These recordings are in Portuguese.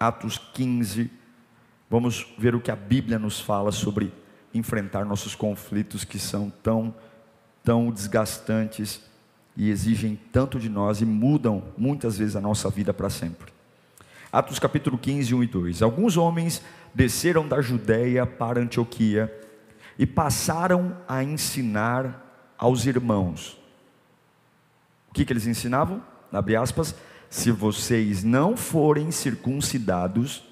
Atos 15, vamos ver o que a Bíblia nos fala sobre enfrentar nossos conflitos que são tão, tão desgastantes e exigem tanto de nós e mudam muitas vezes a nossa vida para sempre. Atos capítulo 15, 1 e 2. Alguns homens desceram da Judéia para Antioquia e passaram a ensinar aos irmãos. O que, que eles ensinavam? Abre aspas se vocês não forem circuncidados,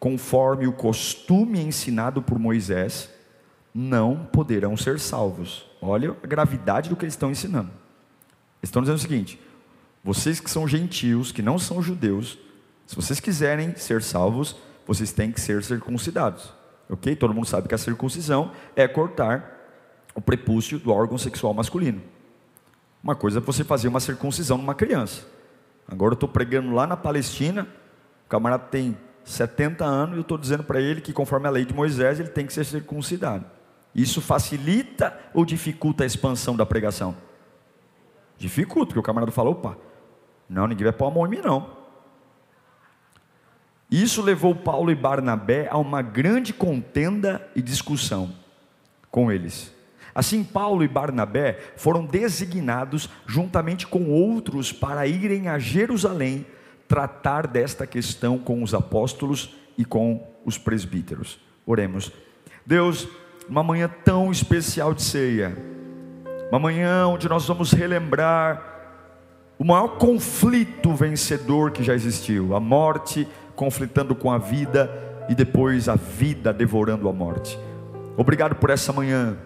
conforme o costume ensinado por Moisés, não poderão ser salvos. Olha a gravidade do que eles estão ensinando. Eles estão dizendo o seguinte: vocês que são gentios, que não são judeus, se vocês quiserem ser salvos, vocês têm que ser circuncidados. Ok? Todo mundo sabe que a circuncisão é cortar o prepúcio do órgão sexual masculino. Uma coisa é você fazer uma circuncisão numa criança. Agora eu estou pregando lá na Palestina, o camarada tem 70 anos e eu estou dizendo para ele que, conforme a lei de Moisés, ele tem que ser circuncidado. Isso facilita ou dificulta a expansão da pregação? Dificulta, porque o camarada fala: opa, não, ninguém vai pôr a mão em mim, não. Isso levou Paulo e Barnabé a uma grande contenda e discussão com eles. Assim, Paulo e Barnabé foram designados juntamente com outros para irem a Jerusalém tratar desta questão com os apóstolos e com os presbíteros. Oremos. Deus, uma manhã tão especial de ceia, uma manhã onde nós vamos relembrar o maior conflito vencedor que já existiu, a morte conflitando com a vida e depois a vida devorando a morte. Obrigado por essa manhã.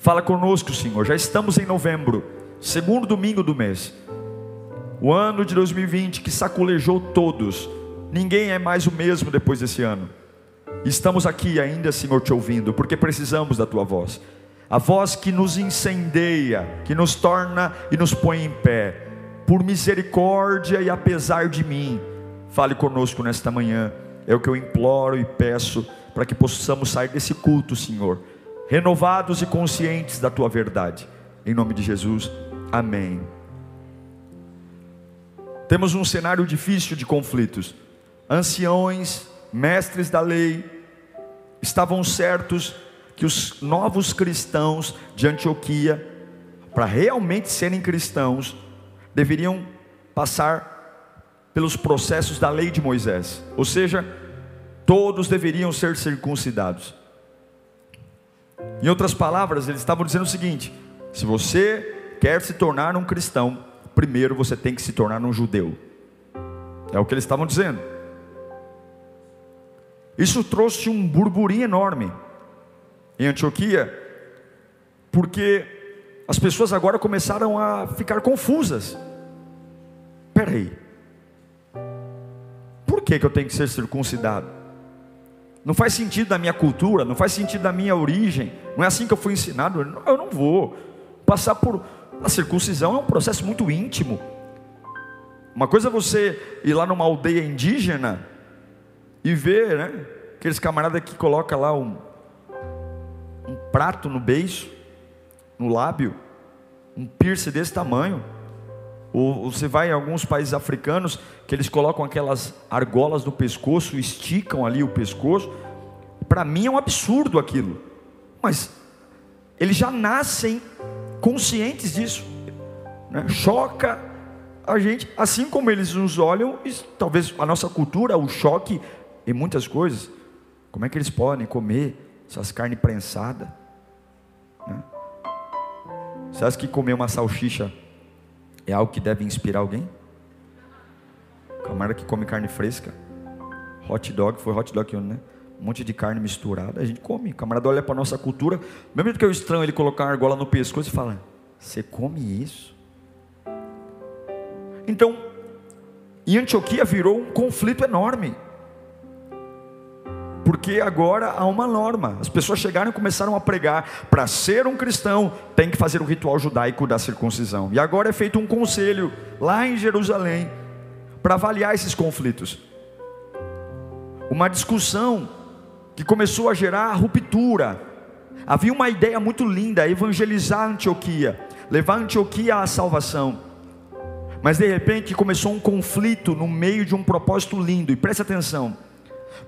Fala conosco, Senhor. Já estamos em novembro, segundo domingo do mês. O ano de 2020 que sacolejou todos. Ninguém é mais o mesmo depois desse ano. Estamos aqui ainda, Senhor, te ouvindo, porque precisamos da tua voz. A voz que nos incendeia, que nos torna e nos põe em pé. Por misericórdia e apesar de mim, fale conosco nesta manhã. É o que eu imploro e peço para que possamos sair desse culto, Senhor renovados e conscientes da tua verdade. Em nome de Jesus, amém. Temos um cenário difícil de conflitos. Anciões, mestres da lei, estavam certos que os novos cristãos de Antioquia, para realmente serem cristãos, deveriam passar pelos processos da lei de Moisés, ou seja, todos deveriam ser circuncidados. Em outras palavras, eles estavam dizendo o seguinte: se você quer se tornar um cristão, primeiro você tem que se tornar um judeu. É o que eles estavam dizendo. Isso trouxe um burburinho enorme em Antioquia, porque as pessoas agora começaram a ficar confusas. Peraí, por que, que eu tenho que ser circuncidado? Não faz sentido da minha cultura, não faz sentido da minha origem. Não é assim que eu fui ensinado. Eu não vou passar por a circuncisão é um processo muito íntimo. Uma coisa é você ir lá numa aldeia indígena e ver, né, aqueles camaradas que coloca lá um, um prato no beiço, no lábio, um piercing desse tamanho. Ou você vai em alguns países africanos que eles colocam aquelas argolas no pescoço, esticam ali o pescoço. Para mim é um absurdo aquilo. Mas eles já nascem conscientes disso. Né? Choca a gente, assim como eles nos olham, talvez a nossa cultura, o choque em muitas coisas. Como é que eles podem comer essas carnes prensadas? Né? Você acha que comer uma salsicha é algo que deve inspirar alguém? Camarada que come carne fresca, hot dog, foi hot dog, né? Um monte de carne misturada, a gente come. Camarada olha para nossa cultura, mesmo que eu estranho ele colocar uma argola no pescoço e fala: Você come isso? Então, em Antioquia virou um conflito enorme. Porque agora há uma norma. As pessoas chegaram e começaram a pregar: para ser um cristão, tem que fazer o ritual judaico da circuncisão. E agora é feito um conselho lá em Jerusalém para avaliar esses conflitos. Uma discussão que começou a gerar ruptura. Havia uma ideia muito linda: evangelizar Antioquia, levar Antioquia à salvação. Mas de repente começou um conflito no meio de um propósito lindo, e preste atenção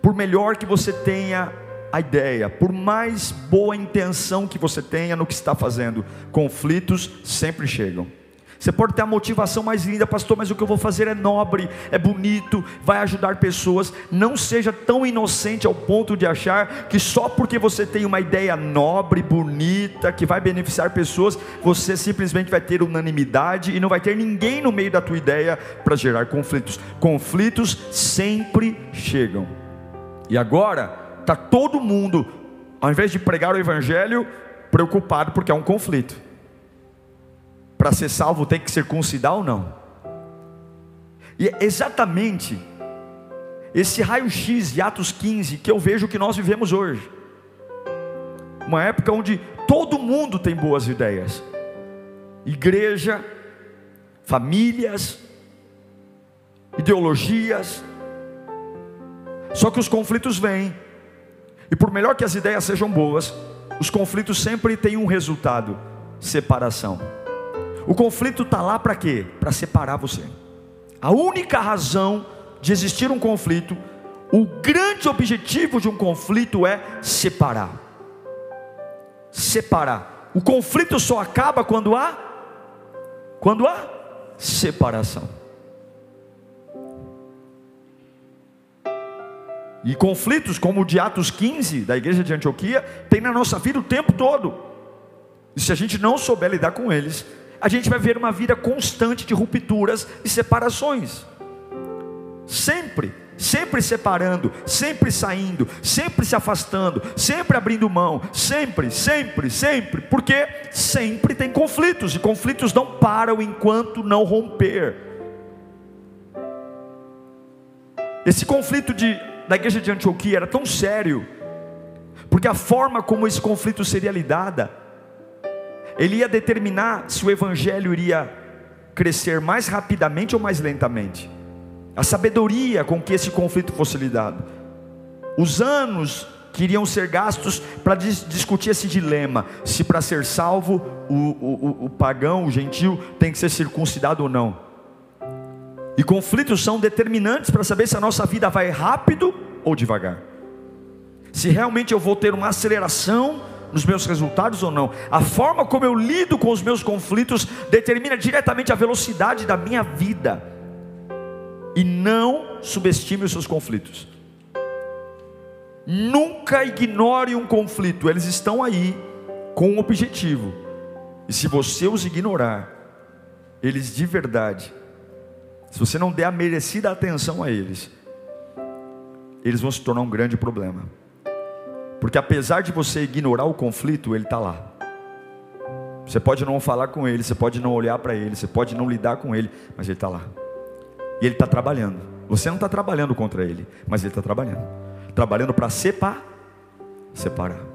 por melhor que você tenha a ideia, por mais boa intenção que você tenha no que está fazendo, conflitos sempre chegam. Você pode ter a motivação mais linda, pastor, mas o que eu vou fazer é nobre, é bonito, vai ajudar pessoas. Não seja tão inocente ao ponto de achar que só porque você tem uma ideia nobre, bonita, que vai beneficiar pessoas, você simplesmente vai ter unanimidade e não vai ter ninguém no meio da tua ideia para gerar conflitos. Conflitos sempre chegam. E agora está todo mundo, ao invés de pregar o evangelho, preocupado porque é um conflito. Para ser salvo tem que circuncidar ou não? E é exatamente esse raio-x de Atos 15 que eu vejo que nós vivemos hoje. Uma época onde todo mundo tem boas ideias. Igreja, famílias, ideologias, só que os conflitos vêm, e por melhor que as ideias sejam boas, os conflitos sempre têm um resultado: separação. O conflito está lá para quê? Para separar você. A única razão de existir um conflito, o grande objetivo de um conflito é separar. Separar. O conflito só acaba quando há quando há separação. E conflitos como o de Atos 15, da igreja de Antioquia, tem na nossa vida o tempo todo. E se a gente não souber lidar com eles, a gente vai ver uma vida constante de rupturas e separações. Sempre, sempre separando, sempre saindo, sempre se afastando, sempre abrindo mão, sempre, sempre, sempre, porque sempre tem conflitos e conflitos não param enquanto não romper. Esse conflito de da igreja de Antioquia era tão sério, porque a forma como esse conflito seria lidada, ele ia determinar se o evangelho iria crescer mais rapidamente ou mais lentamente. A sabedoria com que esse conflito fosse lidado, os anos que iriam ser gastos para dis discutir esse dilema: se para ser salvo o, o, o pagão, o gentil, tem que ser circuncidado ou não. E conflitos são determinantes para saber se a nossa vida vai rápido ou devagar. Se realmente eu vou ter uma aceleração nos meus resultados ou não. A forma como eu lido com os meus conflitos determina diretamente a velocidade da minha vida. E não subestime os seus conflitos. Nunca ignore um conflito, eles estão aí com um objetivo. E se você os ignorar, eles de verdade se você não der a merecida atenção a eles, eles vão se tornar um grande problema. Porque apesar de você ignorar o conflito, ele está lá. Você pode não falar com ele, você pode não olhar para ele, você pode não lidar com ele, mas ele está lá. E ele está trabalhando. Você não está trabalhando contra ele, mas ele está trabalhando. Trabalhando para separar. Separar.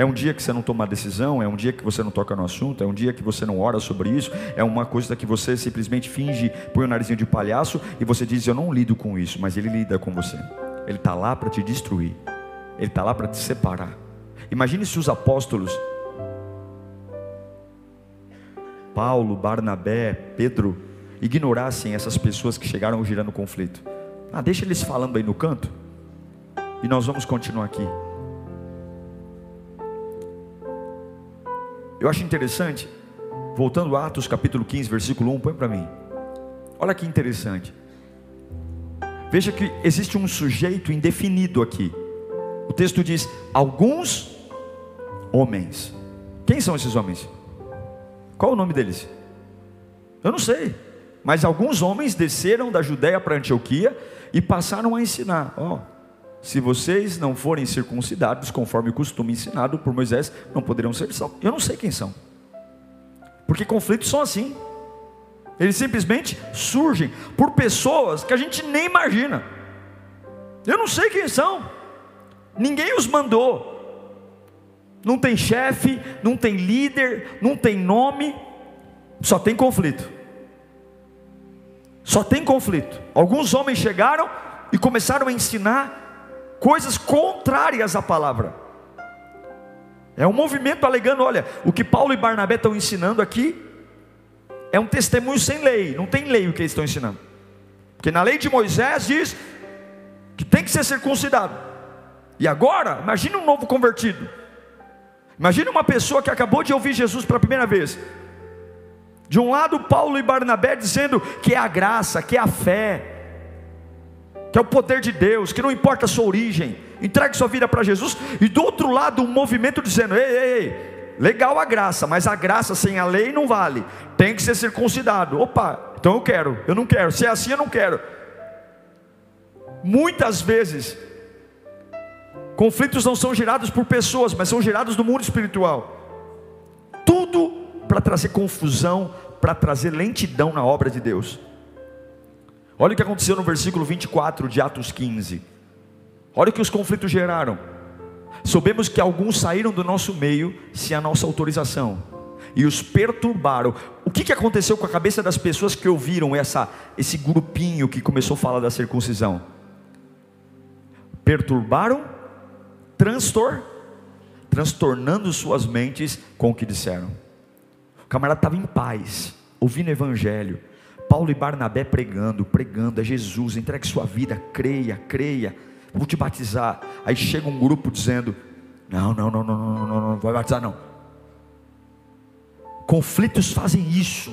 É um dia que você não toma decisão, é um dia que você não toca no assunto, é um dia que você não ora sobre isso, é uma coisa que você simplesmente finge, põe o narizinho de palhaço e você diz: Eu não lido com isso, mas ele lida com você. Ele está lá para te destruir, ele está lá para te separar. Imagine se os apóstolos, Paulo, Barnabé, Pedro, ignorassem essas pessoas que chegaram girando conflito. Ah, deixa eles falando aí no canto, e nós vamos continuar aqui. Eu acho interessante, voltando a Atos capítulo 15, versículo 1, põe para mim. Olha que interessante. Veja que existe um sujeito indefinido aqui. O texto diz: alguns homens. Quem são esses homens? Qual o nome deles? Eu não sei. Mas alguns homens desceram da Judéia para Antioquia e passaram a ensinar. Ó, oh, se vocês não forem circuncidados, conforme o costume ensinado por Moisés, não poderão ser salvos. Eu não sei quem são, porque conflitos são assim, eles simplesmente surgem por pessoas que a gente nem imagina. Eu não sei quem são, Ninguém os mandou. Não tem chefe, não tem líder, não tem nome, só tem conflito. Só tem conflito. Alguns homens chegaram e começaram a ensinar coisas contrárias à palavra. É um movimento alegando: olha, o que Paulo e Barnabé estão ensinando aqui é um testemunho sem lei, não tem lei o que eles estão ensinando. Porque na lei de Moisés diz que tem que ser circuncidado. E agora, imagine um novo convertido. Imagine uma pessoa que acabou de ouvir Jesus pela primeira vez. De um lado, Paulo e Barnabé dizendo que é a graça, que é a fé, que é o poder de Deus, que não importa a sua origem, entregue sua vida para Jesus. E do outro lado, um movimento dizendo: ei, ei, ei, legal a graça, mas a graça sem a lei não vale, tem que ser circuncidado. Opa, então eu quero, eu não quero, se é assim eu não quero. Muitas vezes, conflitos não são gerados por pessoas, mas são gerados no mundo espiritual. Tudo para trazer confusão, para trazer lentidão na obra de Deus. Olha o que aconteceu no versículo 24 de Atos 15. Olha o que os conflitos geraram. Soubemos que alguns saíram do nosso meio sem a nossa autorização e os perturbaram. O que, que aconteceu com a cabeça das pessoas que ouviram essa, esse grupinho que começou a falar da circuncisão? Perturbaram, transtor, transtornando suas mentes com o que disseram. O camarada estava em paz, ouvindo o evangelho. Paulo e Barnabé pregando, pregando a Jesus, entregue sua vida, creia, creia, vou te batizar. Aí chega um grupo dizendo: Não, não, não, não, não, não, não, não vai batizar não. Conflitos fazem isso.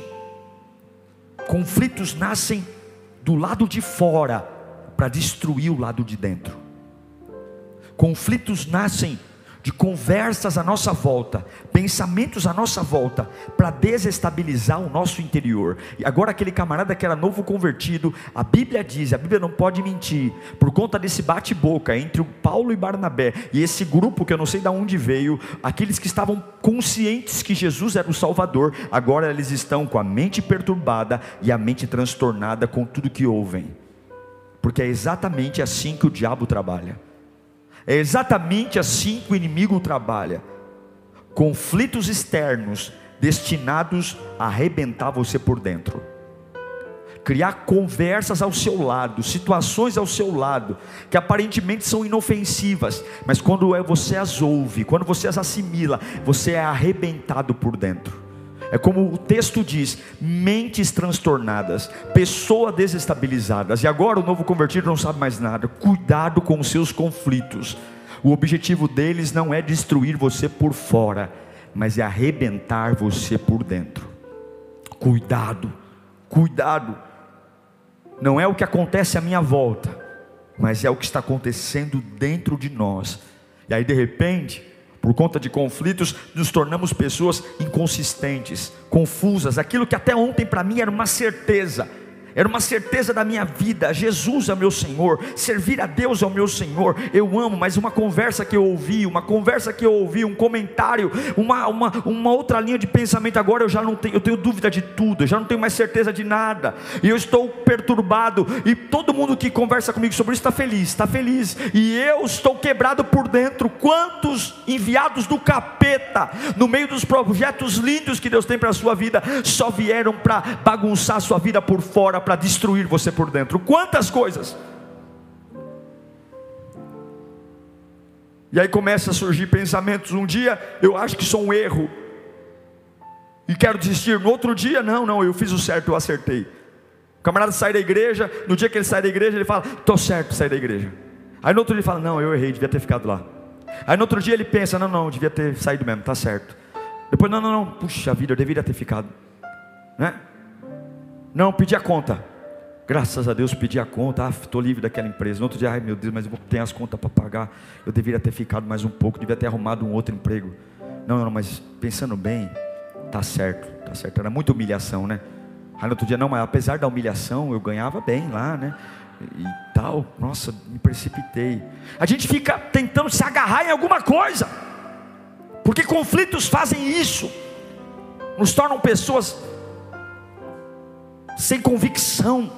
Conflitos nascem do lado de fora para destruir o lado de dentro. Conflitos nascem de conversas à nossa volta, pensamentos à nossa volta, para desestabilizar o nosso interior. E agora, aquele camarada que era novo convertido, a Bíblia diz, a Bíblia não pode mentir, por conta desse bate-boca entre o Paulo e Barnabé e esse grupo que eu não sei de onde veio, aqueles que estavam conscientes que Jesus era o Salvador, agora eles estão com a mente perturbada e a mente transtornada com tudo que ouvem, porque é exatamente assim que o diabo trabalha. É exatamente assim que o inimigo trabalha. Conflitos externos destinados a arrebentar você por dentro. Criar conversas ao seu lado, situações ao seu lado, que aparentemente são inofensivas, mas quando é, você as ouve, quando você as assimila, você é arrebentado por dentro. É como o texto diz: mentes transtornadas, pessoas desestabilizadas. E agora o novo convertido não sabe mais nada. Cuidado com os seus conflitos. O objetivo deles não é destruir você por fora, mas é arrebentar você por dentro. Cuidado, cuidado. Não é o que acontece à minha volta, mas é o que está acontecendo dentro de nós. E aí de repente, por conta de conflitos, nos tornamos pessoas inconsistentes, confusas. Aquilo que até ontem para mim era uma certeza, era uma certeza da minha vida. Jesus é meu Senhor, servir a Deus é o meu Senhor. Eu amo, mas uma conversa que eu ouvi, uma conversa que eu ouvi, um comentário, uma, uma, uma outra linha de pensamento. Agora eu já não tenho, eu tenho dúvida de tudo, eu já não tenho mais certeza de nada, e eu estou perturbado. E todo mundo que conversa comigo sobre isso está feliz, está feliz, e eu estou quebrado por dentro. Quantos enviados do capeta, no meio dos projetos lindos que Deus tem para a sua vida, só vieram para bagunçar a sua vida por fora? Para destruir você por dentro. Quantas coisas! E aí começa a surgir pensamentos. Um dia eu acho que sou um erro e quero desistir. No outro dia, não, não, eu fiz o certo, eu acertei. O camarada sai da igreja, no dia que ele sai da igreja, ele fala: estou certo, sair da igreja. Aí no outro dia ele fala: não, eu errei, devia ter ficado lá. Aí no outro dia ele pensa: não, não, devia ter saído mesmo, tá certo. Depois, não, não, não, puxa vida, eu deveria ter ficado. Né? Não, pedi a conta. Graças a Deus pedi a conta. Ah, estou livre daquela empresa. No outro dia, ai meu Deus, mas eu tenho as contas para pagar. Eu deveria ter ficado mais um pouco, devia ter arrumado um outro emprego. Não, não, mas pensando bem, tá certo, tá certo. Era muita humilhação, né? Aí no outro dia, não, mas apesar da humilhação, eu ganhava bem lá, né? E tal, nossa, me precipitei. A gente fica tentando se agarrar em alguma coisa, porque conflitos fazem isso, nos tornam pessoas sem convicção,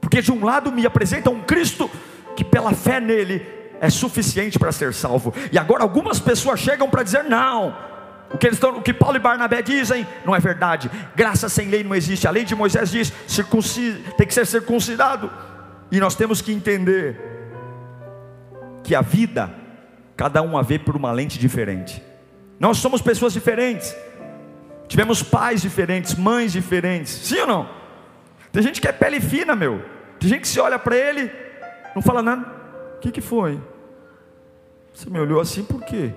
porque de um lado me apresenta um Cristo que pela fé nele é suficiente para ser salvo. E agora algumas pessoas chegam para dizer não. O que, estão, o que Paulo e Barnabé dizem não é verdade. Graça sem lei não existe. A lei de Moisés diz tem que ser circuncidado. E nós temos que entender que a vida, cada um a vê por uma lente diferente. Nós somos pessoas diferentes. Tivemos pais diferentes, mães diferentes. Sim ou não? Tem gente que é pele fina, meu. Tem gente que se olha para ele, não fala nada. O que, que foi? Você me olhou assim por quê?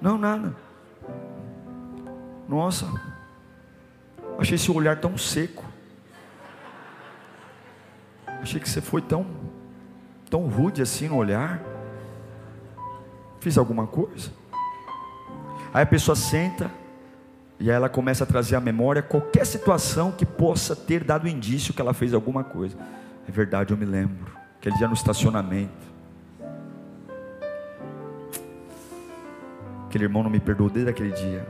Não, nada. Nossa, achei seu olhar tão seco. Achei que você foi tão, tão rude assim no olhar. Fiz alguma coisa? Aí a pessoa senta e aí ela começa a trazer à memória qualquer situação que possa ter dado indício que ela fez alguma coisa. É verdade, eu me lembro. Aquele dia no estacionamento. Aquele irmão não me perdoou desde aquele dia.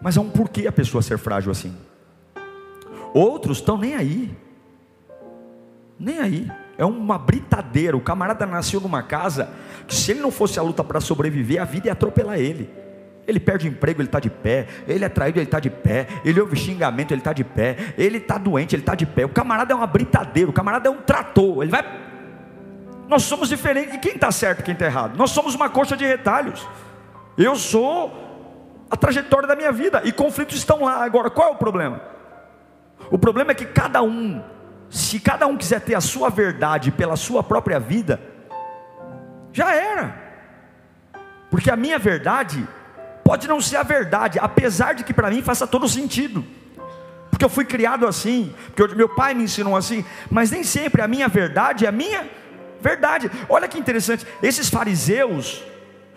Mas há um porquê a pessoa ser frágil assim. Outros estão nem aí. Nem aí. É uma britadeira. O camarada nasceu numa casa que, se ele não fosse a luta para sobreviver, a vida ia atropelar ele. Ele perde emprego, ele está de pé. Ele é traído, ele está de pé. Ele ouve xingamento, ele está de pé. Ele está doente, ele está de pé. O camarada é uma britadeira. O camarada é um trator. Ele vai. Nós somos diferentes. E quem está certo quem está errado? Nós somos uma coxa de retalhos. Eu sou a trajetória da minha vida. E conflitos estão lá. Agora, qual é o problema? O problema é que cada um, se cada um quiser ter a sua verdade pela sua própria vida, já era. Porque a minha verdade pode não ser a verdade, apesar de que para mim faça todo sentido. Porque eu fui criado assim, porque meu pai me ensinou assim, mas nem sempre a minha verdade é a minha verdade. Olha que interessante, esses fariseus,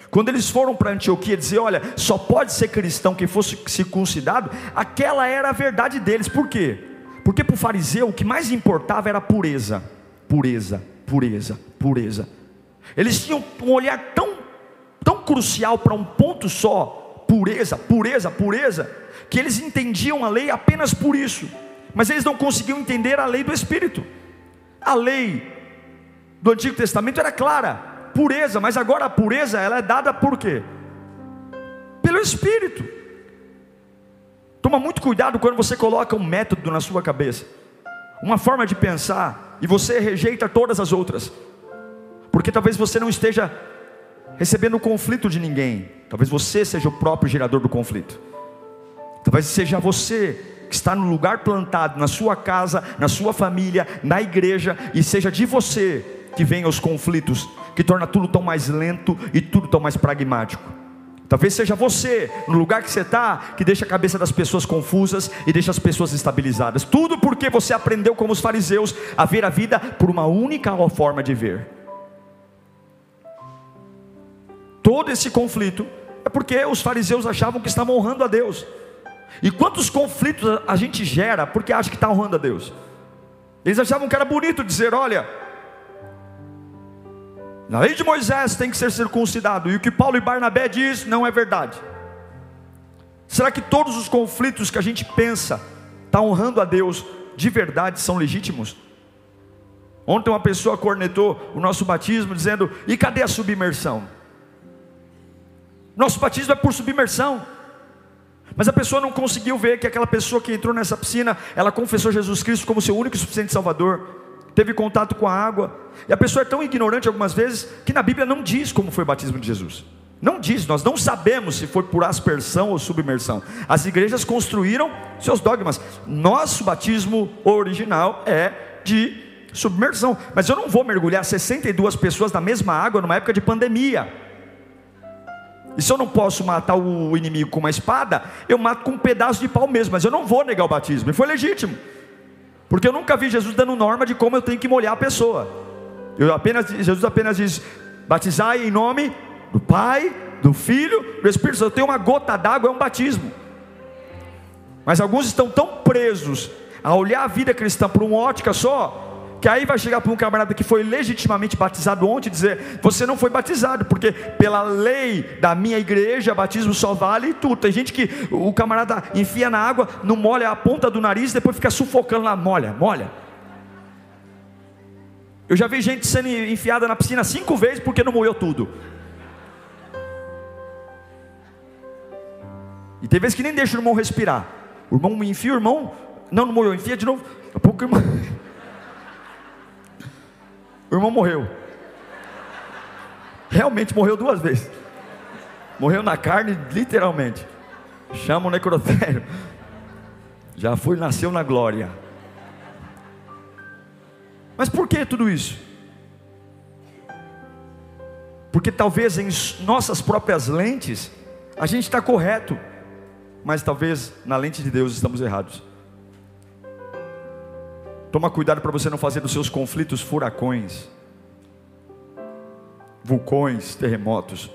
quando eles foram para Antioquia dizer, olha, só pode ser cristão quem fosse circuncidado, aquela era a verdade deles. Por quê? Porque para o fariseu o que mais importava era a pureza, pureza, pureza, pureza. Eles tinham um olhar tão, tão crucial para um ponto só, pureza, pureza, pureza, que eles entendiam a lei apenas por isso, mas eles não conseguiam entender a lei do Espírito. A lei do Antigo Testamento era clara, pureza, mas agora a pureza ela é dada por quê? Pelo Espírito. Toma muito cuidado quando você coloca um método na sua cabeça, uma forma de pensar, e você rejeita todas as outras, porque talvez você não esteja recebendo o conflito de ninguém, talvez você seja o próprio gerador do conflito, talvez seja você que está no lugar plantado, na sua casa, na sua família, na igreja, e seja de você que venham os conflitos, que torna tudo tão mais lento e tudo tão mais pragmático. Talvez seja você, no lugar que você está, que deixa a cabeça das pessoas confusas e deixa as pessoas estabilizadas. Tudo porque você aprendeu, como os fariseus, a ver a vida por uma única forma de ver. Todo esse conflito é porque os fariseus achavam que estavam honrando a Deus. E quantos conflitos a gente gera porque acha que está honrando a Deus? Eles achavam que era bonito dizer: olha, na lei de Moisés tem que ser circuncidado, e o que Paulo e Barnabé diz não é verdade. Será que todos os conflitos que a gente pensa está honrando a Deus de verdade são legítimos? Ontem uma pessoa cornetou o nosso batismo dizendo: "E cadê a submersão?" Nosso batismo é por submersão. Mas a pessoa não conseguiu ver que aquela pessoa que entrou nessa piscina, ela confessou Jesus Cristo como seu único e suficiente Salvador teve contato com a água. E a pessoa é tão ignorante algumas vezes que na Bíblia não diz como foi o batismo de Jesus. Não diz, nós não sabemos se foi por aspersão ou submersão. As igrejas construíram seus dogmas. Nosso batismo original é de submersão. Mas eu não vou mergulhar 62 pessoas na mesma água numa época de pandemia. E se eu não posso matar o inimigo com uma espada, eu mato com um pedaço de pau mesmo. Mas eu não vou negar o batismo. E foi legítimo. Porque eu nunca vi Jesus dando norma de como eu tenho que molhar a pessoa. Eu apenas, Jesus apenas diz: batizai em nome do Pai, do Filho, do Espírito Santo. Eu tenho uma gota d'água, é um batismo. Mas alguns estão tão presos a olhar a vida cristã por uma ótica só, que aí vai chegar para um camarada que foi legitimamente batizado ontem e dizer: Você não foi batizado, porque pela lei da minha igreja, batismo só vale tudo. Tem gente que o camarada enfia na água, não molha a ponta do nariz, depois fica sufocando lá, molha, molha. Eu já vi gente sendo enfiada na piscina cinco vezes porque não moeu tudo. E tem vezes que nem deixa o irmão respirar. O irmão me enfia, o irmão, não, não morreu, enfia de novo. Daqui a pouco o irmão. O irmão morreu. Realmente morreu duas vezes. Morreu na carne, literalmente. Chama o necrotério. Já foi, nasceu na glória. Mas por que tudo isso? Porque talvez em nossas próprias lentes a gente está correto, mas talvez na lente de Deus estamos errados. Toma cuidado para você não fazer dos seus conflitos furacões, vulcões, terremotos.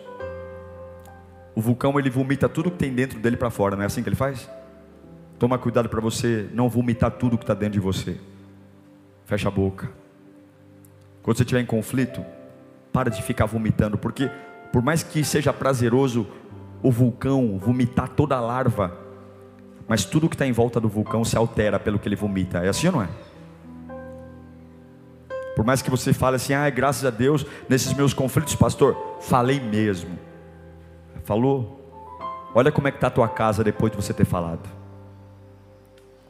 O vulcão ele vomita tudo que tem dentro dele para fora, não é assim que ele faz? Toma cuidado para você não vomitar tudo que está dentro de você. Fecha a boca. Quando você estiver em conflito, para de ficar vomitando, porque por mais que seja prazeroso o vulcão vomitar toda a larva, mas tudo que está em volta do vulcão se altera pelo que ele vomita. É assim ou não é? Por mais que você fale assim, ah, graças a Deus, nesses meus conflitos, pastor, falei mesmo. Falou? Olha como é que está a tua casa depois de você ter falado.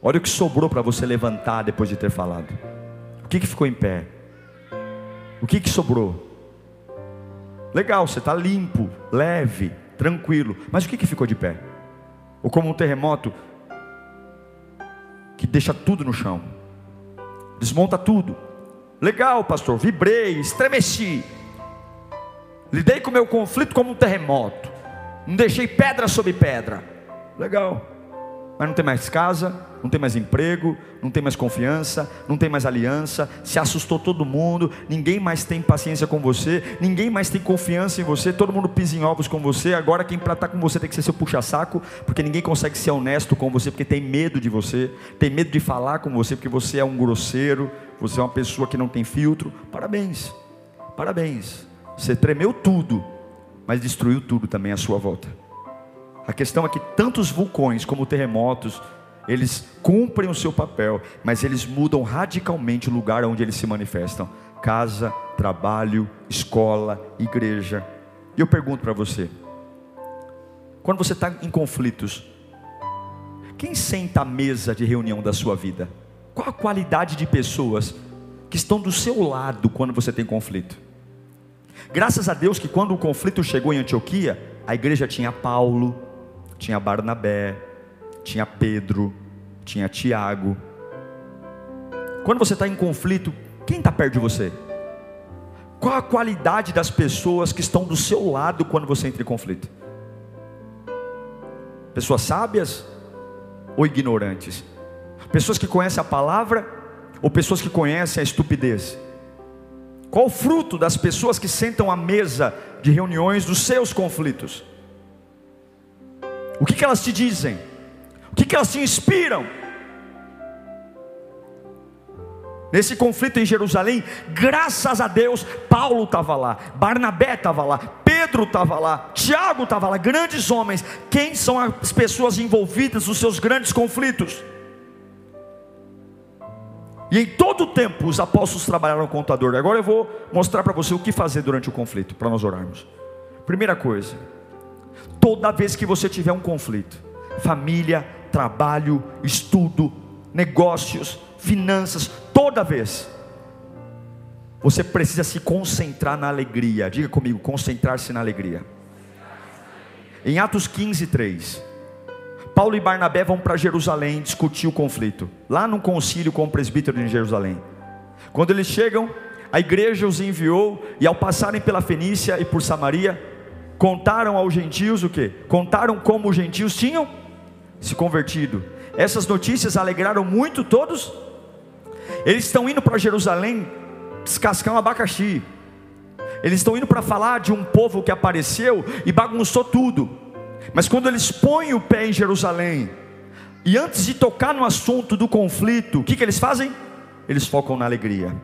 Olha o que sobrou para você levantar depois de ter falado. O que, que ficou em pé? O que, que sobrou? Legal, você está limpo, leve, tranquilo. Mas o que, que ficou de pé? Ou como um terremoto que deixa tudo no chão, desmonta tudo. Legal, pastor, vibrei, estremeci. Lidei com o meu conflito como um terremoto. Não deixei pedra sobre pedra. Legal mas não tem mais casa, não tem mais emprego, não tem mais confiança, não tem mais aliança, se assustou todo mundo, ninguém mais tem paciência com você, ninguém mais tem confiança em você, todo mundo pisa em ovos com você. Agora quem para estar com você tem que ser seu puxa-saco, porque ninguém consegue ser honesto com você, porque tem medo de você, tem medo de falar com você, porque você é um grosseiro, você é uma pessoa que não tem filtro. Parabéns, parabéns, você tremeu tudo, mas destruiu tudo também à sua volta. A questão é que tantos vulcões como terremotos, eles cumprem o seu papel, mas eles mudam radicalmente o lugar onde eles se manifestam: casa, trabalho, escola, igreja. E eu pergunto para você: quando você está em conflitos, quem senta à mesa de reunião da sua vida? Qual a qualidade de pessoas que estão do seu lado quando você tem conflito? Graças a Deus que quando o conflito chegou em Antioquia, a igreja tinha Paulo, tinha Barnabé, tinha Pedro, tinha Tiago. Quando você está em conflito, quem está perto de você? Qual a qualidade das pessoas que estão do seu lado quando você entra em conflito? Pessoas sábias ou ignorantes? Pessoas que conhecem a palavra ou pessoas que conhecem a estupidez? Qual o fruto das pessoas que sentam à mesa de reuniões dos seus conflitos? O que, que elas te dizem? O que, que elas te inspiram? Nesse conflito em Jerusalém, graças a Deus, Paulo estava lá, Barnabé estava lá, Pedro estava lá, Tiago estava lá, grandes homens. Quem são as pessoas envolvidas nos seus grandes conflitos? E em todo o tempo os apóstolos trabalharam com contador. Agora eu vou mostrar para você o que fazer durante o conflito, para nós orarmos. Primeira coisa, Toda vez que você tiver um conflito, família, trabalho, estudo, negócios, finanças, toda vez, você precisa se concentrar na alegria. Diga comigo, concentrar-se na alegria. Em Atos 15, 3, Paulo e Barnabé vão para Jerusalém discutir o conflito, lá no concílio com o presbítero de Jerusalém. Quando eles chegam, a igreja os enviou, e ao passarem pela Fenícia e por Samaria, Contaram aos gentios o que? Contaram como os gentios tinham se convertido. Essas notícias alegraram muito todos. Eles estão indo para Jerusalém descascar um abacaxi. Eles estão indo para falar de um povo que apareceu e bagunçou tudo. Mas quando eles põem o pé em Jerusalém, e antes de tocar no assunto do conflito, o que, que eles fazem? Eles focam na alegria.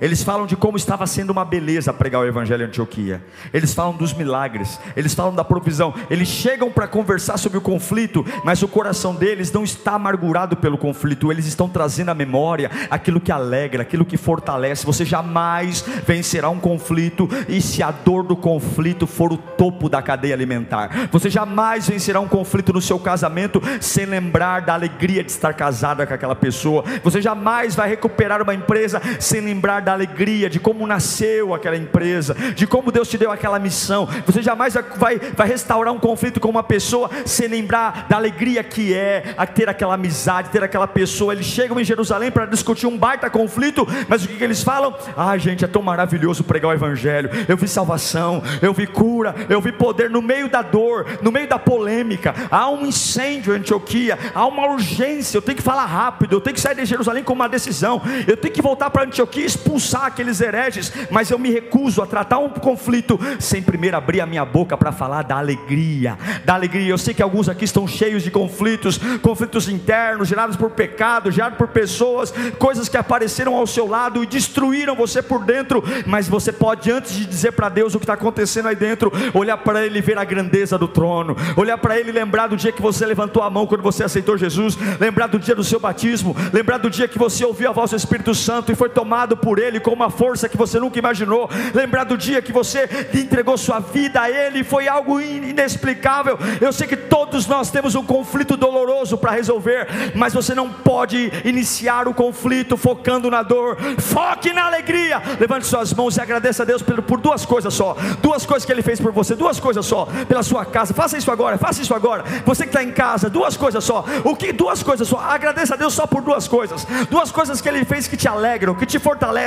Eles falam de como estava sendo uma beleza pregar o evangelho em Antioquia. Eles falam dos milagres, eles falam da provisão. Eles chegam para conversar sobre o conflito, mas o coração deles não está amargurado pelo conflito. Eles estão trazendo à memória aquilo que alegra, aquilo que fortalece. Você jamais vencerá um conflito e se a dor do conflito for o topo da cadeia alimentar. Você jamais vencerá um conflito no seu casamento sem lembrar da alegria de estar casada com aquela pessoa. Você jamais vai recuperar uma empresa sem lembrar da da alegria, de como nasceu aquela empresa, de como Deus te deu aquela missão. Você jamais vai, vai restaurar um conflito com uma pessoa sem lembrar da alegria que é ter aquela amizade, ter aquela pessoa. Eles chegam em Jerusalém para discutir um baita conflito, mas o que, que eles falam? Ah, gente, é tão maravilhoso pregar o Evangelho. Eu vi salvação, eu vi cura, eu vi poder no meio da dor, no meio da polêmica. Há um incêndio em Antioquia, há uma urgência. Eu tenho que falar rápido, eu tenho que sair de Jerusalém com uma decisão, eu tenho que voltar para Antioquia expulsar aqueles hereges, mas eu me recuso a tratar um conflito sem primeiro abrir a minha boca para falar da alegria, da alegria. Eu sei que alguns aqui estão cheios de conflitos, conflitos internos, gerados por pecado, gerados por pessoas, coisas que apareceram ao seu lado e destruíram você por dentro, mas você pode, antes de dizer para Deus o que está acontecendo aí dentro, olhar para Ele e ver a grandeza do trono, olhar para Ele e lembrar do dia que você levantou a mão quando você aceitou Jesus, lembrar do dia do seu batismo, lembrar do dia que você ouviu a voz do Espírito Santo e foi tomado por Ele com uma força que você nunca imaginou. Lembrar do dia que você entregou sua vida a Ele foi algo inexplicável. Eu sei que todos nós temos um conflito doloroso para resolver, mas você não pode iniciar o conflito focando na dor. Foque na alegria. Levante suas mãos e agradeça a Deus por, por duas coisas só. Duas coisas que Ele fez por você. Duas coisas só. Pela sua casa. Faça isso agora. Faça isso agora. Você que está em casa. Duas coisas só. O que? Duas coisas só. Agradeça a Deus só por duas coisas. Duas coisas que Ele fez que te alegram, que te fortalecem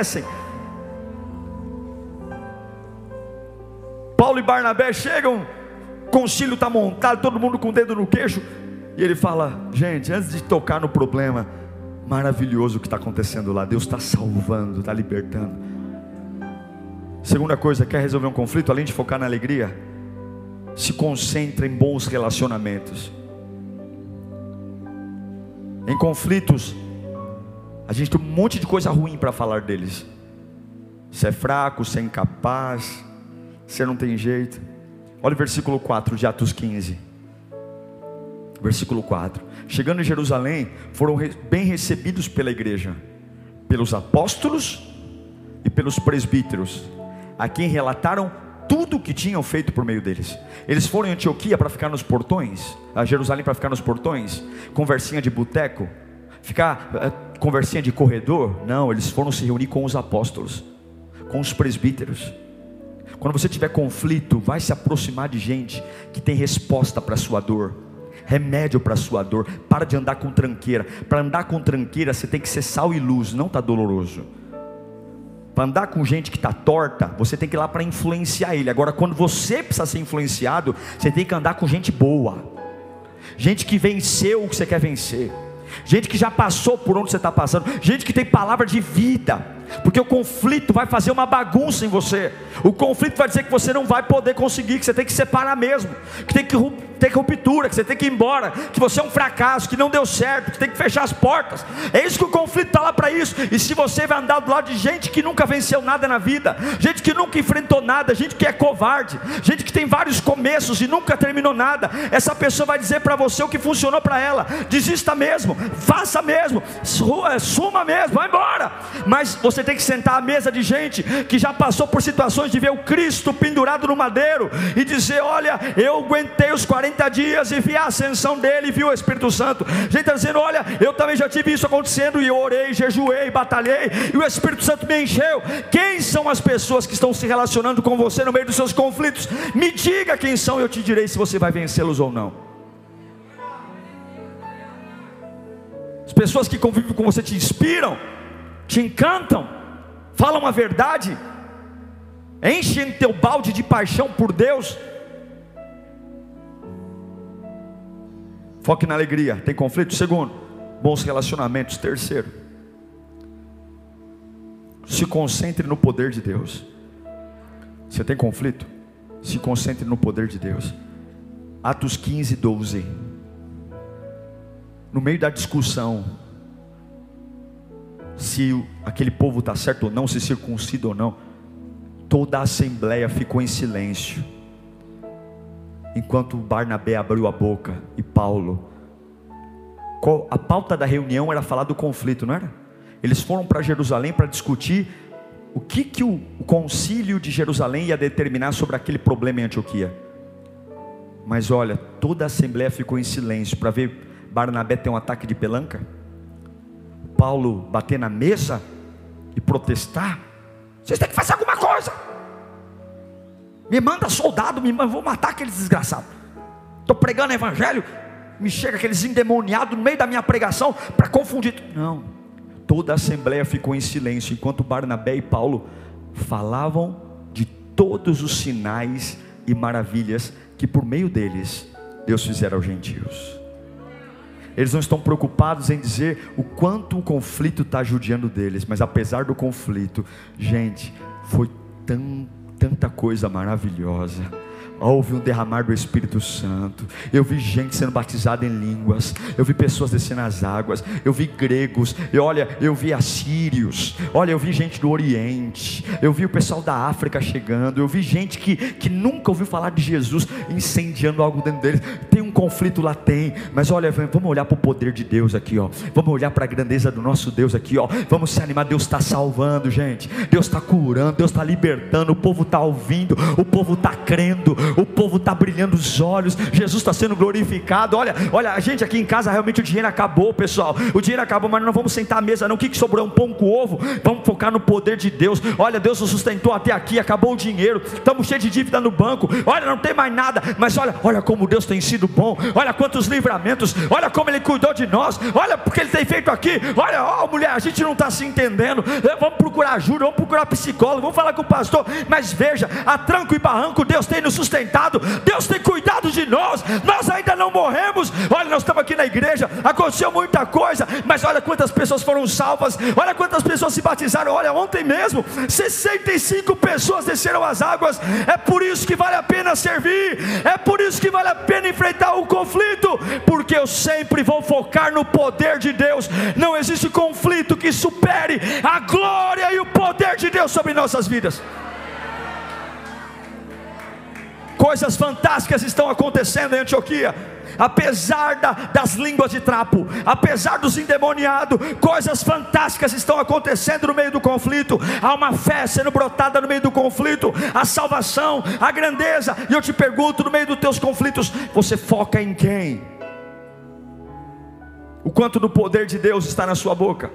Paulo e Barnabé chegam, concílio está montado, todo mundo com o dedo no queixo, e ele fala: gente, antes de tocar no problema, maravilhoso o que está acontecendo lá, Deus está salvando, está libertando. Segunda coisa, quer resolver um conflito, além de focar na alegria, se concentre em bons relacionamentos. Em conflitos, a gente tem um monte de coisa ruim para falar deles. Você é fraco, você é incapaz, você não tem jeito. Olha o versículo 4 de Atos 15. Versículo 4. Chegando em Jerusalém, foram bem recebidos pela igreja, pelos apóstolos e pelos presbíteros, a quem relataram tudo o que tinham feito por meio deles. Eles foram em Antioquia para ficar nos portões, a Jerusalém para ficar nos portões, conversinha de boteco, ficar uh, conversinha de corredor. Não, eles foram se reunir com os apóstolos, com os presbíteros. Quando você tiver conflito, vai se aproximar de gente que tem resposta para a sua dor, remédio para a sua dor. Para de andar com tranqueira. Para andar com tranqueira, você tem que ser sal e luz, não está doloroso. Para andar com gente que está torta, você tem que ir lá para influenciar ele. Agora, quando você precisa ser influenciado, você tem que andar com gente boa, gente que venceu o que você quer vencer, gente que já passou por onde você está passando, gente que tem palavra de vida porque o conflito vai fazer uma bagunça em você. O conflito vai dizer que você não vai poder conseguir, que você tem que separar mesmo, que tem que ter ruptura, que você tem que ir embora, que você é um fracasso, que não deu certo, que tem que fechar as portas. É isso que o conflito está lá para isso. E se você vai andar do lado de gente que nunca venceu nada na vida, gente que nunca enfrentou nada, gente que é covarde, gente que tem vários começos e nunca terminou nada, essa pessoa vai dizer para você o que funcionou para ela. Desista mesmo, faça mesmo, suma mesmo, vai embora. Mas você você tem que sentar à mesa de gente que já passou por situações de ver o Cristo pendurado no madeiro e dizer: Olha, eu aguentei os 40 dias e vi a ascensão dele e vi o Espírito Santo. Gente está dizendo: Olha, eu também já tive isso acontecendo e orei, jejuei, batalhei e o Espírito Santo me encheu. Quem são as pessoas que estão se relacionando com você no meio dos seus conflitos? Me diga quem são eu te direi se você vai vencê-los ou não. As pessoas que convivem com você te inspiram te encantam, falam a verdade, enchem teu balde de paixão por Deus. Foque na alegria, tem conflito? Segundo, bons relacionamentos. Terceiro, se concentre no poder de Deus. Você tem conflito? Se concentre no poder de Deus. Atos 15, 12. No meio da discussão, se aquele povo está certo ou não, se circuncida ou não. Toda a assembleia ficou em silêncio. Enquanto Barnabé abriu a boca e Paulo. A pauta da reunião era falar do conflito, não era? Eles foram para Jerusalém para discutir o que, que o, o concílio de Jerusalém ia determinar sobre aquele problema em Antioquia. Mas olha, toda a assembleia ficou em silêncio para ver Barnabé ter um ataque de pelanca. Paulo bater na mesa e protestar. Vocês têm que fazer alguma coisa. Me manda soldado, me manda, vou matar aqueles desgraçados. Estou pregando evangelho, me chega aqueles endemoniados no meio da minha pregação para confundir. Não, toda a assembleia ficou em silêncio enquanto Barnabé e Paulo falavam de todos os sinais e maravilhas que por meio deles Deus fizera aos gentios. Eles não estão preocupados em dizer o quanto o conflito está judiando deles, mas apesar do conflito, gente, foi tão, tanta coisa maravilhosa houve um derramar do Espírito Santo. Eu vi gente sendo batizada em línguas. Eu vi pessoas descendo as águas. Eu vi gregos. E olha, eu vi assírios. Olha, eu vi gente do Oriente. Eu vi o pessoal da África chegando. Eu vi gente que, que nunca ouviu falar de Jesus incendiando algo dentro deles. Tem um conflito lá, tem. Mas olha, vamos olhar para o poder de Deus aqui, ó. Vamos olhar para a grandeza do nosso Deus aqui, ó. Vamos se animar. Deus está salvando, gente. Deus está curando. Deus está libertando. O povo está ouvindo. O povo está crendo o povo está brilhando os olhos, Jesus está sendo glorificado. Olha, olha, a gente aqui em casa realmente o dinheiro acabou, pessoal. O dinheiro acabou, mas não vamos sentar à mesa, não. O que, que sobrou? Um pão com ovo. Vamos focar no poder de Deus. Olha, Deus nos sustentou até aqui, acabou o dinheiro, estamos cheios de dívida no banco. Olha, não tem mais nada, mas olha, olha como Deus tem sido bom. Olha quantos livramentos, olha como Ele cuidou de nós, olha porque Ele tem feito aqui. Olha, ó, mulher, a gente não está se entendendo. É, vamos procurar ajuda, vamos procurar psicólogo, vamos falar com o pastor. Mas veja, a tranco e barranco, Deus tem nos sustentado sustentado, Deus tem cuidado de nós, nós ainda não morremos. Olha, nós estamos aqui na igreja, aconteceu muita coisa, mas olha quantas pessoas foram salvas, olha quantas pessoas se batizaram. Olha, ontem mesmo, 65 pessoas desceram as águas. É por isso que vale a pena servir, é por isso que vale a pena enfrentar o conflito, porque eu sempre vou focar no poder de Deus. Não existe conflito que supere a glória e o poder de Deus sobre nossas vidas. Coisas fantásticas estão acontecendo em Antioquia. Apesar da, das línguas de trapo, apesar dos endemoniados, coisas fantásticas estão acontecendo no meio do conflito. Há uma fé sendo brotada no meio do conflito, a salvação, a grandeza. E eu te pergunto: no meio dos teus conflitos, você foca em quem? O quanto do poder de Deus está na sua boca?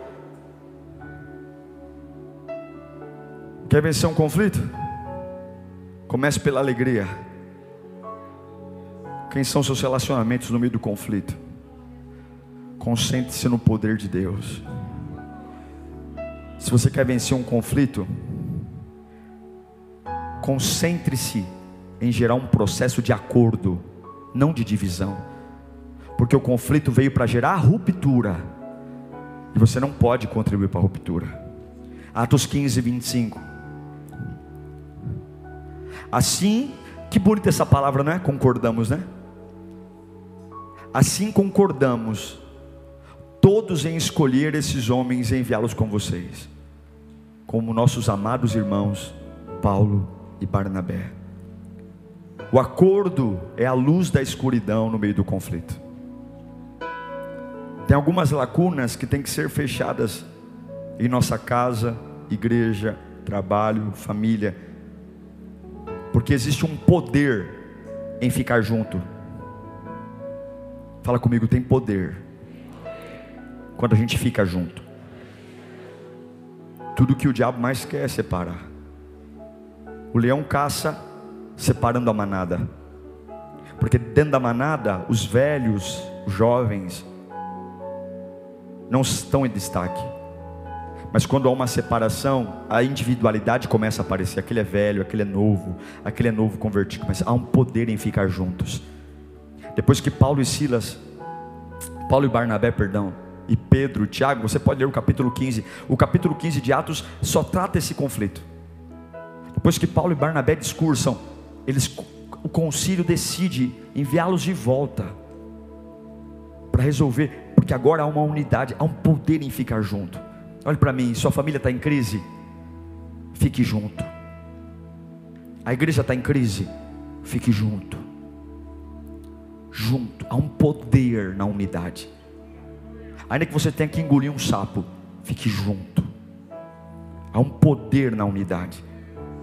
Quer vencer um conflito? Comece pela alegria. Quem são seus relacionamentos no meio do conflito? Concentre-se no poder de Deus. Se você quer vencer um conflito, concentre-se em gerar um processo de acordo, não de divisão. Porque o conflito veio para gerar ruptura. E você não pode contribuir para a ruptura. Atos 15, 25. Assim, que bonita essa palavra, não é? Concordamos, né? Assim concordamos, todos em escolher esses homens e enviá-los com vocês, como nossos amados irmãos Paulo e Barnabé. O acordo é a luz da escuridão no meio do conflito. Tem algumas lacunas que têm que ser fechadas em nossa casa, igreja, trabalho, família, porque existe um poder em ficar junto. Fala comigo, tem poder. Quando a gente fica junto. Tudo que o diabo mais quer é separar. O leão caça separando a manada. Porque dentro da manada, os velhos, os jovens, não estão em destaque. Mas quando há uma separação, a individualidade começa a aparecer. Aquele é velho, aquele é novo, aquele é novo convertido. Mas há um poder em ficar juntos. Depois que Paulo e Silas, Paulo e Barnabé, perdão, e Pedro, Tiago, você pode ler o capítulo 15. O capítulo 15 de Atos só trata esse conflito. Depois que Paulo e Barnabé discursam, eles, o concílio decide enviá-los de volta para resolver, porque agora há uma unidade, há um poder em ficar junto. Olhe para mim, sua família está em crise? Fique junto. A igreja está em crise? Fique junto. Junto. Há um poder na unidade. Ainda que você tenha que engolir um sapo, fique junto. Há um poder na unidade.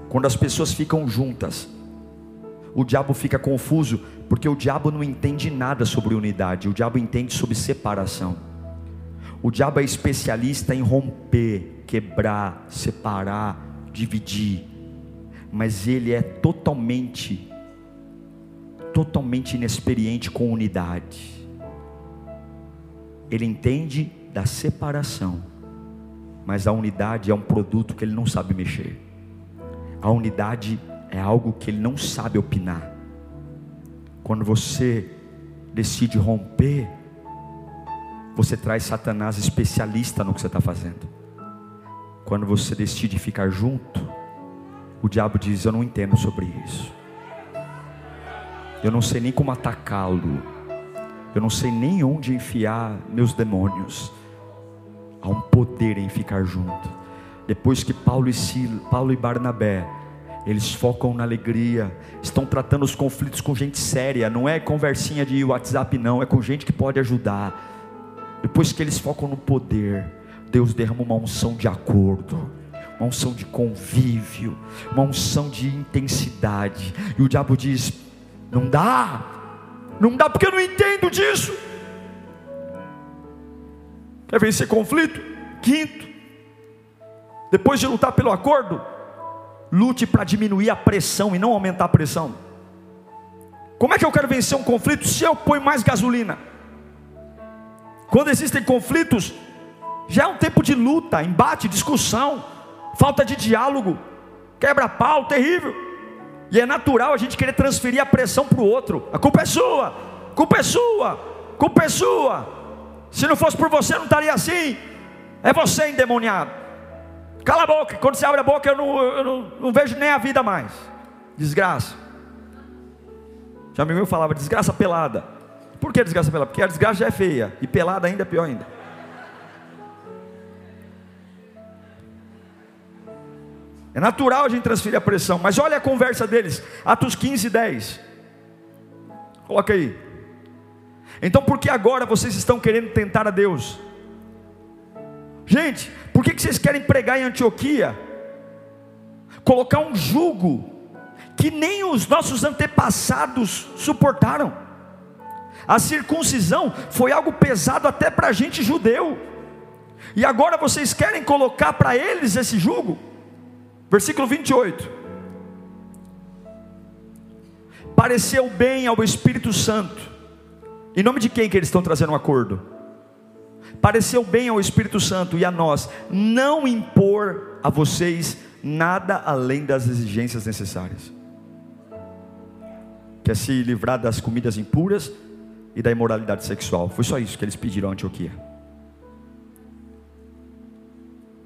Quando as pessoas ficam juntas, o diabo fica confuso, porque o diabo não entende nada sobre unidade, o diabo entende sobre separação. O diabo é especialista em romper, quebrar, separar, dividir, mas ele é totalmente, totalmente inexperiente com unidade. Ele entende da separação, mas a unidade é um produto que ele não sabe mexer. A unidade é algo que ele não sabe opinar. Quando você decide romper, você traz Satanás especialista no que você está fazendo. Quando você decide ficar junto, o diabo diz: Eu não entendo sobre isso. Eu não sei nem como atacá-lo. Eu não sei nem onde enfiar meus demônios. Há um poder em ficar junto. Depois que Paulo e, Paulo e Barnabé eles focam na alegria, estão tratando os conflitos com gente séria, não é conversinha de WhatsApp, não, é com gente que pode ajudar. Depois que eles focam no poder, Deus derrama uma unção de acordo, uma unção de convívio, uma unção de intensidade. E o diabo diz: Não dá, não dá porque eu não entendo disso. Quer vencer conflito? Quinto, depois de lutar pelo acordo, lute para diminuir a pressão e não aumentar a pressão. Como é que eu quero vencer um conflito se eu ponho mais gasolina? Quando existem conflitos, já é um tempo de luta, embate, discussão, falta de diálogo, quebra-pau, terrível. E é natural a gente querer transferir a pressão para o outro. A culpa é sua, a culpa é sua, a culpa é sua. Se não fosse por você, não estaria assim. É você endemoniado. Cala a boca, quando você abre a boca, eu não, eu não, não vejo nem a vida mais. Desgraça. Já amigo falava, desgraça pelada. Por que desgraça pelada? Porque a desgraça já é feia, e pelada ainda é pior ainda. É natural a gente transferir a pressão, mas olha a conversa deles, Atos 15, 10. Coloca aí. Então, por que agora vocês estão querendo tentar a Deus? Gente, por que vocês querem pregar em Antioquia? Colocar um jugo que nem os nossos antepassados suportaram. A circuncisão foi algo pesado até para a gente judeu. E agora vocês querem colocar para eles esse jugo? Versículo 28. Pareceu bem ao Espírito Santo. Em nome de quem que eles estão trazendo um acordo? Pareceu bem ao Espírito Santo e a nós não impor a vocês nada além das exigências necessárias. Quer se livrar das comidas impuras e da imoralidade sexual. Foi só isso que eles pediram a Antioquia.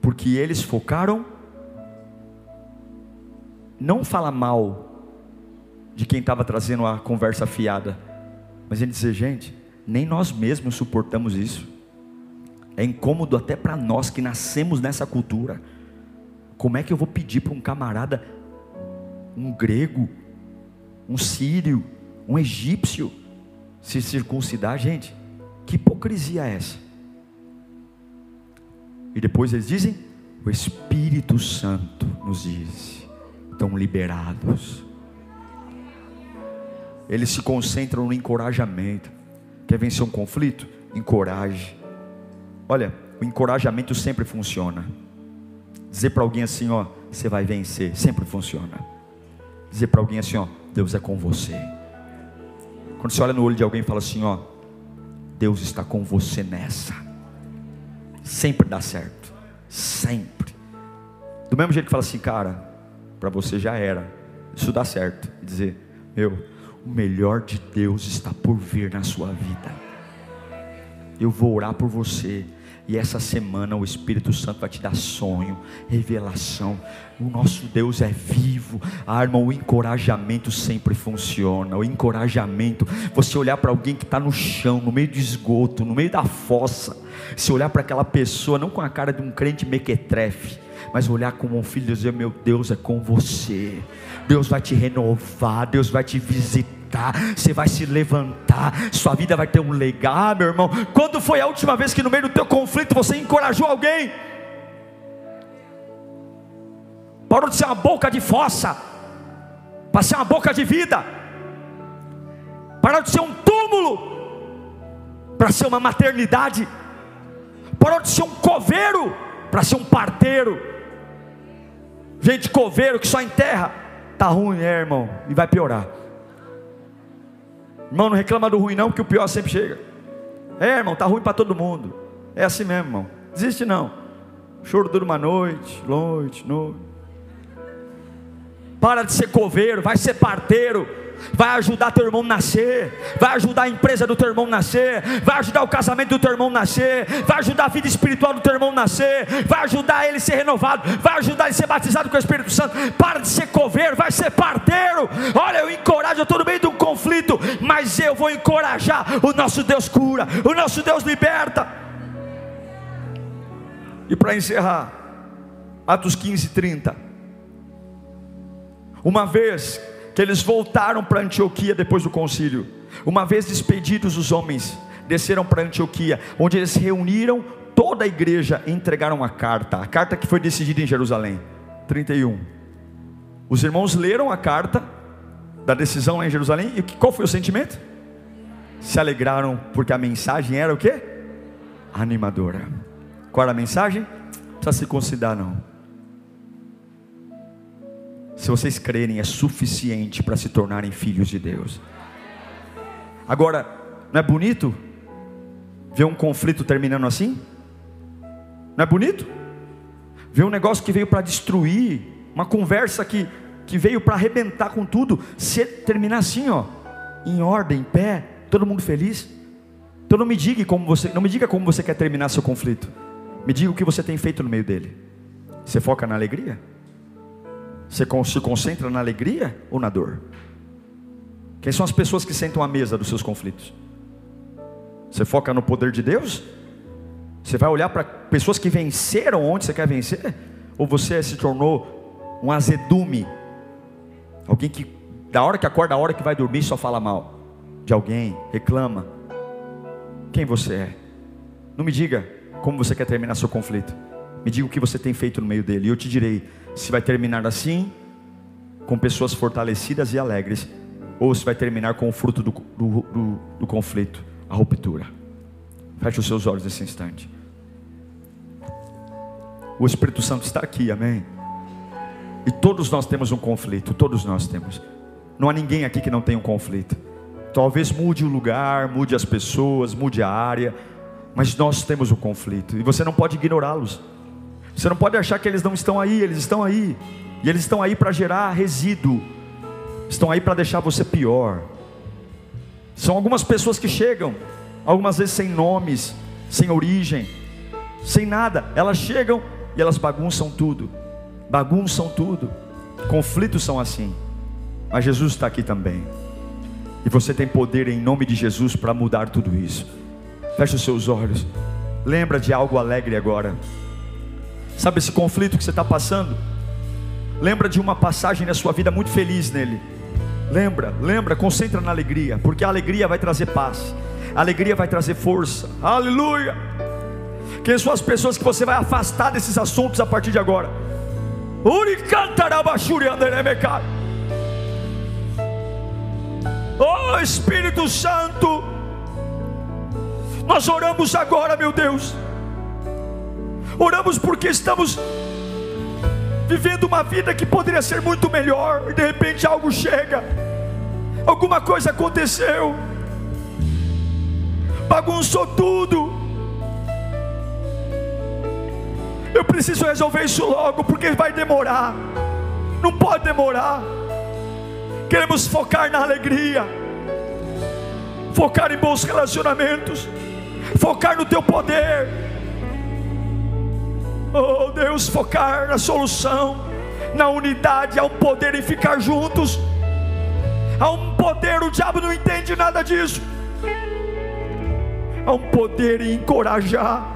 Porque eles focaram não fala mal de quem estava trazendo a conversa fiada, mas ele dizer, gente, nem nós mesmos suportamos isso. É incômodo até para nós que nascemos nessa cultura. Como é que eu vou pedir para um camarada, um grego, um sírio, um egípcio, se circuncidar? Gente, que hipocrisia é essa? E depois eles dizem: o Espírito Santo nos diz estão liberados. Eles se concentram no encorajamento. Quer vencer um conflito? Encoraje. Olha, o encorajamento sempre funciona. Dizer para alguém assim, ó, você vai vencer, sempre funciona. Dizer para alguém assim, ó, Deus é com você. Quando você olha no olho de alguém e fala assim, ó, Deus está com você nessa. Sempre dá certo. Sempre. Do mesmo jeito que fala assim, cara, para você já era. Isso dá certo. Dizer, meu, o melhor de Deus está por vir na sua vida. Eu vou orar por você. E essa semana o Espírito Santo vai te dar sonho, revelação. O nosso Deus é vivo. Ah, irmão, o encorajamento sempre funciona. O encorajamento, você olhar para alguém que está no chão, no meio do esgoto, no meio da fossa. Se olhar para aquela pessoa, não com a cara de um crente mequetrefe, mas olhar como um filho e dizer: Meu Deus é com você. Deus vai te renovar, Deus vai te visitar você vai se levantar, sua vida vai ter um legado, meu irmão. Quando foi a última vez que no meio do teu conflito você encorajou alguém? Parou de ser uma boca de fossa, para ser uma boca de vida. Parou de ser um túmulo, para ser uma maternidade. Parou de ser um coveiro, para ser um parteiro. Gente, coveiro que só enterra, tá ruim, é, irmão, e vai piorar. Irmão, não reclama do ruim não, porque o pior sempre chega. É, irmão, tá ruim para todo mundo. É assim mesmo, irmão. Desiste não. choro dura uma noite, noite, noite. Para de ser coveiro, vai ser parteiro vai ajudar teu irmão nascer, vai ajudar a empresa do teu irmão nascer, vai ajudar o casamento do teu irmão nascer, vai ajudar a vida espiritual do teu irmão nascer, vai ajudar ele a ser renovado, vai ajudar ele a ser batizado com o Espírito Santo. Para de ser coveiro, vai ser parteiro. Olha, eu encorajo, eu estou no meio de um conflito, mas eu vou encorajar. O nosso Deus cura, o nosso Deus liberta. E para encerrar, Atos 15, 30. Uma vez eles voltaram para Antioquia depois do concílio. Uma vez despedidos os homens, desceram para Antioquia, onde eles reuniram toda a igreja e entregaram a carta, a carta que foi decidida em Jerusalém. 31. Os irmãos leram a carta da decisão lá em Jerusalém e qual foi o sentimento? Se alegraram porque a mensagem era o que? Animadora. Qual era a mensagem? Não precisa se considerar não se vocês crerem, é suficiente para se tornarem filhos de Deus. Agora, não é bonito ver um conflito terminando assim? Não é bonito? Ver um negócio que veio para destruir, uma conversa que, que veio para arrebentar com tudo, se terminar assim, ó, em ordem, em pé, todo mundo feliz. Então não me diga como você, não me diga como você quer terminar seu conflito. Me diga o que você tem feito no meio dele. Você foca na alegria? Você se concentra na alegria ou na dor? Quem são as pessoas que sentam à mesa dos seus conflitos? Você foca no poder de Deus? Você vai olhar para pessoas que venceram onde você quer vencer? Ou você se tornou um azedume? Alguém que, da hora que acorda, da hora que vai dormir, só fala mal de alguém, reclama. Quem você é? Não me diga como você quer terminar seu conflito. Me diga o que você tem feito no meio dele. E eu te direi se vai terminar assim, com pessoas fortalecidas e alegres, ou se vai terminar com o fruto do, do, do, do conflito, a ruptura. Feche os seus olhos nesse instante. O Espírito Santo está aqui, amém? E todos nós temos um conflito, todos nós temos. Não há ninguém aqui que não tenha um conflito. Talvez mude o lugar, mude as pessoas, mude a área, mas nós temos o um conflito e você não pode ignorá-los. Você não pode achar que eles não estão aí, eles estão aí. E eles estão aí para gerar resíduo. Estão aí para deixar você pior. São algumas pessoas que chegam, algumas vezes sem nomes, sem origem, sem nada. Elas chegam e elas bagunçam tudo. Bagunçam tudo. Conflitos são assim. Mas Jesus está aqui também. E você tem poder em nome de Jesus para mudar tudo isso. Feche os seus olhos. Lembra de algo alegre agora. Sabe esse conflito que você está passando? Lembra de uma passagem na sua vida muito feliz nele. Lembra, lembra, concentra na alegria, porque a alegria vai trazer paz, a alegria vai trazer força. Aleluia! Quem são as pessoas que você vai afastar desses assuntos a partir de agora? Oh Espírito Santo, nós oramos agora, meu Deus oramos porque estamos vivendo uma vida que poderia ser muito melhor, e de repente algo chega, alguma coisa aconteceu, bagunçou tudo. Eu preciso resolver isso logo, porque vai demorar, não pode demorar. Queremos focar na alegria, focar em bons relacionamentos, focar no teu poder Oh Deus, focar na solução, na unidade, um poder em ficar juntos, há um poder, o diabo não entende nada disso, há um poder em encorajar.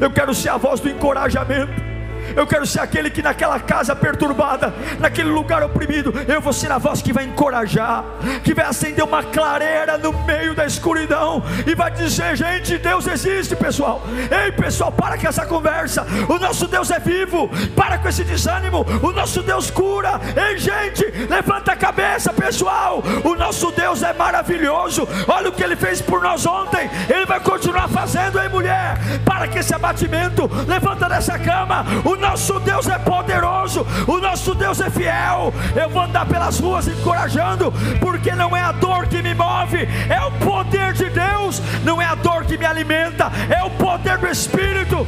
Eu quero ser a voz do encorajamento. Eu quero ser aquele que naquela casa perturbada, naquele lugar oprimido, eu vou ser a voz que vai encorajar, que vai acender uma clareira no meio da escuridão e vai dizer: gente, Deus existe, pessoal. Ei, pessoal, para com essa conversa. O nosso Deus é vivo. Para com esse desânimo. O nosso Deus cura. Ei, gente, levanta a cabeça, pessoal. O nosso Deus é maravilhoso. Olha o que ele fez por nós ontem. Ele vai continuar fazendo, ei, mulher. Para com esse abatimento. Levanta dessa cama. O o nosso Deus é poderoso, o nosso Deus é fiel. Eu vou andar pelas ruas encorajando, porque não é a dor que me move, é o poder de Deus, não é a dor que me alimenta, é o poder do Espírito.